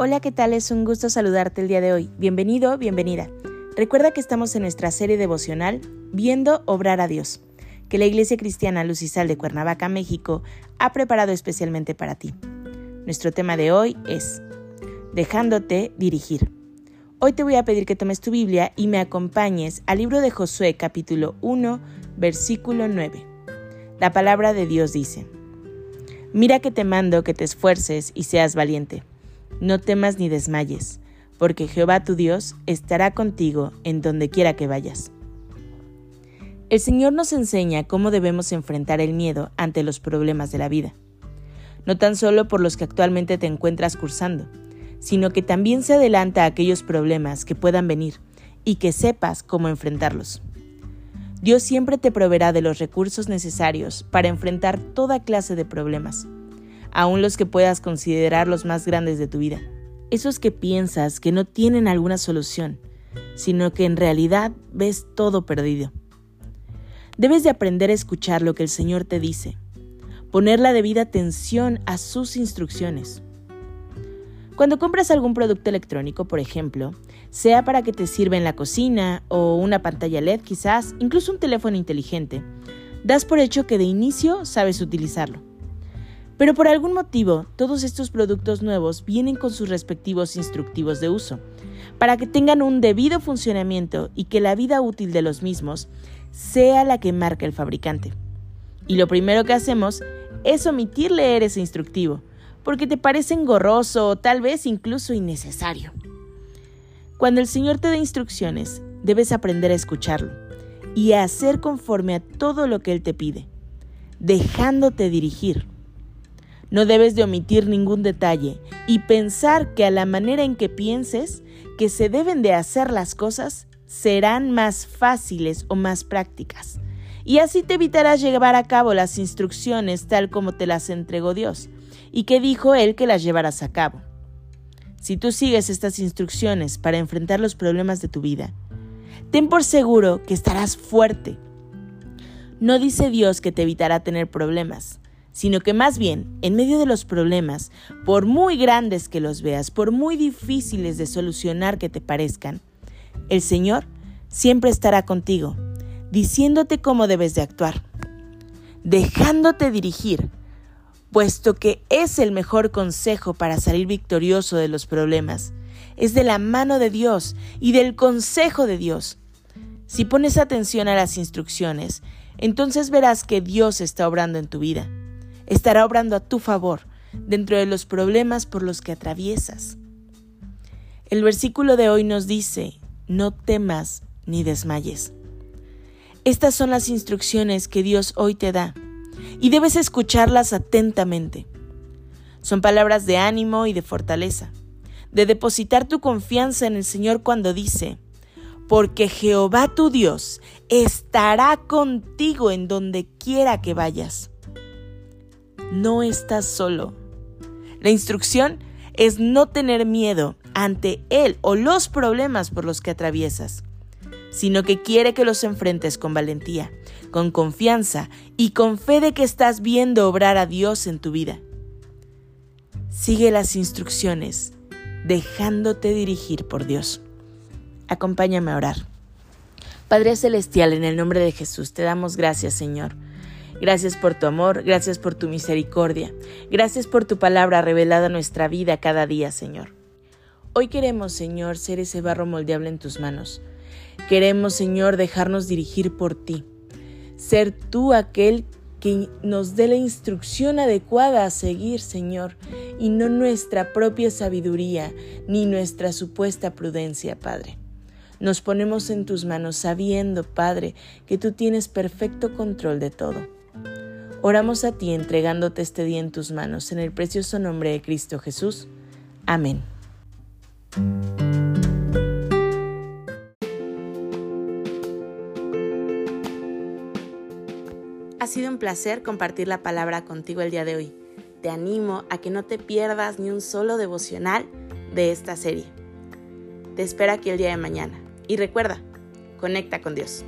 Hola, ¿qué tal? Es un gusto saludarte el día de hoy. Bienvenido, bienvenida. Recuerda que estamos en nuestra serie devocional Viendo Obrar a Dios, que la Iglesia Cristiana Lucisal de Cuernavaca, México, ha preparado especialmente para ti. Nuestro tema de hoy es Dejándote dirigir. Hoy te voy a pedir que tomes tu Biblia y me acompañes al libro de Josué capítulo 1, versículo 9. La palabra de Dios dice, Mira que te mando que te esfuerces y seas valiente. No temas ni desmayes, porque Jehová tu Dios estará contigo en donde quiera que vayas. El Señor nos enseña cómo debemos enfrentar el miedo ante los problemas de la vida, no tan solo por los que actualmente te encuentras cursando, sino que también se adelanta a aquellos problemas que puedan venir y que sepas cómo enfrentarlos. Dios siempre te proveerá de los recursos necesarios para enfrentar toda clase de problemas, aun los que puedas considerar los más grandes de tu vida, esos que piensas que no tienen alguna solución, sino que en realidad ves todo perdido. Debes de aprender a escuchar lo que el Señor te dice, poner la debida atención a sus instrucciones. Cuando compras algún producto electrónico, por ejemplo, sea para que te sirva en la cocina o una pantalla LED quizás, incluso un teléfono inteligente, das por hecho que de inicio sabes utilizarlo. Pero por algún motivo, todos estos productos nuevos vienen con sus respectivos instructivos de uso, para que tengan un debido funcionamiento y que la vida útil de los mismos sea la que marca el fabricante. Y lo primero que hacemos es omitir leer ese instructivo, porque te parece engorroso o tal vez incluso innecesario. Cuando el Señor te da instrucciones, debes aprender a escucharlo y a hacer conforme a todo lo que Él te pide, dejándote dirigir. No debes de omitir ningún detalle y pensar que a la manera en que pienses que se deben de hacer las cosas serán más fáciles o más prácticas. Y así te evitarás llevar a cabo las instrucciones tal como te las entregó Dios, y que dijo Él que las llevarás a cabo. Si tú sigues estas instrucciones para enfrentar los problemas de tu vida, ten por seguro que estarás fuerte. No dice Dios que te evitará tener problemas, sino que más bien, en medio de los problemas, por muy grandes que los veas, por muy difíciles de solucionar que te parezcan, el Señor siempre estará contigo, diciéndote cómo debes de actuar, dejándote dirigir puesto que es el mejor consejo para salir victorioso de los problemas. Es de la mano de Dios y del consejo de Dios. Si pones atención a las instrucciones, entonces verás que Dios está obrando en tu vida. Estará obrando a tu favor dentro de los problemas por los que atraviesas. El versículo de hoy nos dice, no temas ni desmayes. Estas son las instrucciones que Dios hoy te da y debes escucharlas atentamente. Son palabras de ánimo y de fortaleza, de depositar tu confianza en el Señor cuando dice, porque Jehová tu Dios estará contigo en donde quiera que vayas. No estás solo. La instrucción es no tener miedo ante Él o los problemas por los que atraviesas sino que quiere que los enfrentes con valentía, con confianza y con fe de que estás viendo obrar a Dios en tu vida. Sigue las instrucciones, dejándote dirigir por Dios. Acompáñame a orar. Padre Celestial, en el nombre de Jesús, te damos gracias, Señor. Gracias por tu amor, gracias por tu misericordia, gracias por tu palabra revelada en nuestra vida cada día, Señor. Hoy queremos, Señor, ser ese barro moldeable en tus manos Queremos, Señor, dejarnos dirigir por ti. Ser tú aquel que nos dé la instrucción adecuada a seguir, Señor, y no nuestra propia sabiduría ni nuestra supuesta prudencia, Padre. Nos ponemos en tus manos sabiendo, Padre, que tú tienes perfecto control de todo. Oramos a ti entregándote este día en tus manos, en el precioso nombre de Cristo Jesús. Amén. Ha sido un placer compartir la palabra contigo el día de hoy. Te animo a que no te pierdas ni un solo devocional de esta serie. Te espero aquí el día de mañana. Y recuerda, conecta con Dios.